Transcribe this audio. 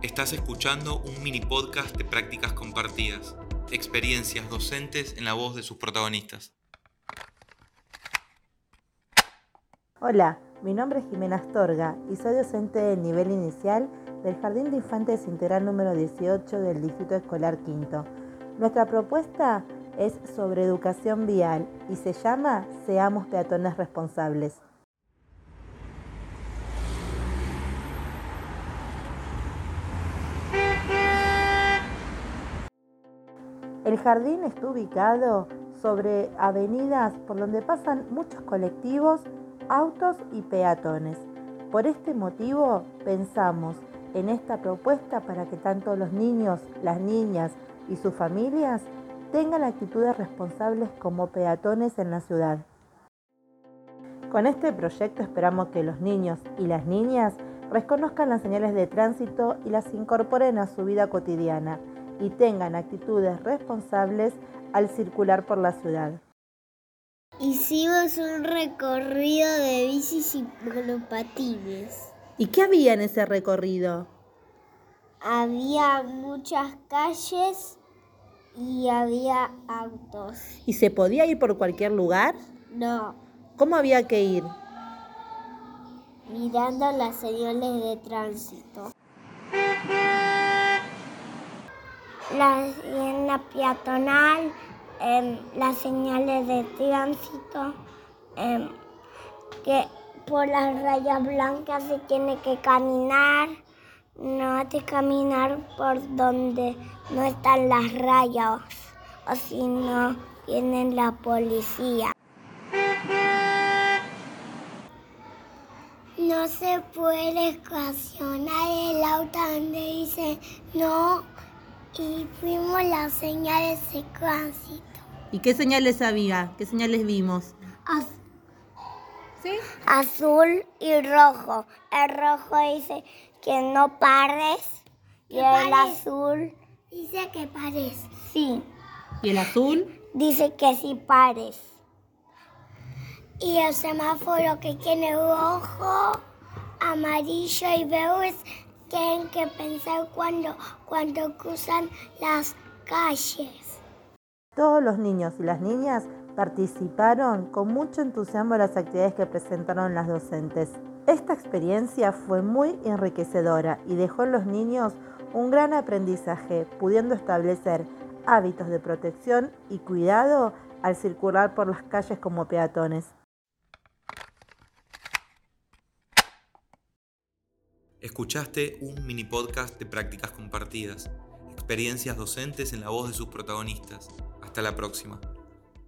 Estás escuchando un mini podcast de prácticas compartidas, experiencias docentes en la voz de sus protagonistas. Hola, mi nombre es Jimena Astorga y soy docente del nivel inicial del Jardín de Infantes Integral número 18 del Distrito Escolar Quinto. Nuestra propuesta es sobre educación vial y se llama Seamos peatones responsables. El jardín está ubicado sobre avenidas por donde pasan muchos colectivos, autos y peatones. Por este motivo pensamos en esta propuesta para que tanto los niños, las niñas y sus familias tengan actitudes responsables como peatones en la ciudad. Con este proyecto esperamos que los niños y las niñas reconozcan las señales de tránsito y las incorporen a su vida cotidiana y tengan actitudes responsables al circular por la ciudad. Hicimos un recorrido de bicis y monopatines. ¿Y qué había en ese recorrido? Había muchas calles y había autos. ¿Y se podía ir por cualquier lugar? No, ¿Cómo había que ir? mirando las señales de tránsito. La, en la peatonal, em, las señales de tránsito, em, que por las rayas blancas se tiene que caminar, no hay que caminar por donde no están las rayas, o si no, viene la policía. No se puede estacionar el auto donde dice no y fuimos las señales de tránsito. ¿Y qué señales había? ¿Qué señales vimos? Az- Azul y rojo. El rojo dice que no pares y el azul dice que pares. Sí, ¿Y el azul? dice que sí pares. Y el semáforo que tiene rojo, amarillo y verde tienen que pensar cuando, cuando cruzan las calles. Todos los niños y las niñas participaron con mucho entusiasmo en las actividades que presentaron las docentes. Esta experiencia fue muy enriquecedora y dejó en los niños un gran aprendizaje, pudiendo establecer hábitos de protección y cuidado al circular por las calles como peatones. Escuchaste un mini podcast de prácticas compartidas, experiencias docentes en la voz de sus protagonistas. Hasta la próxima.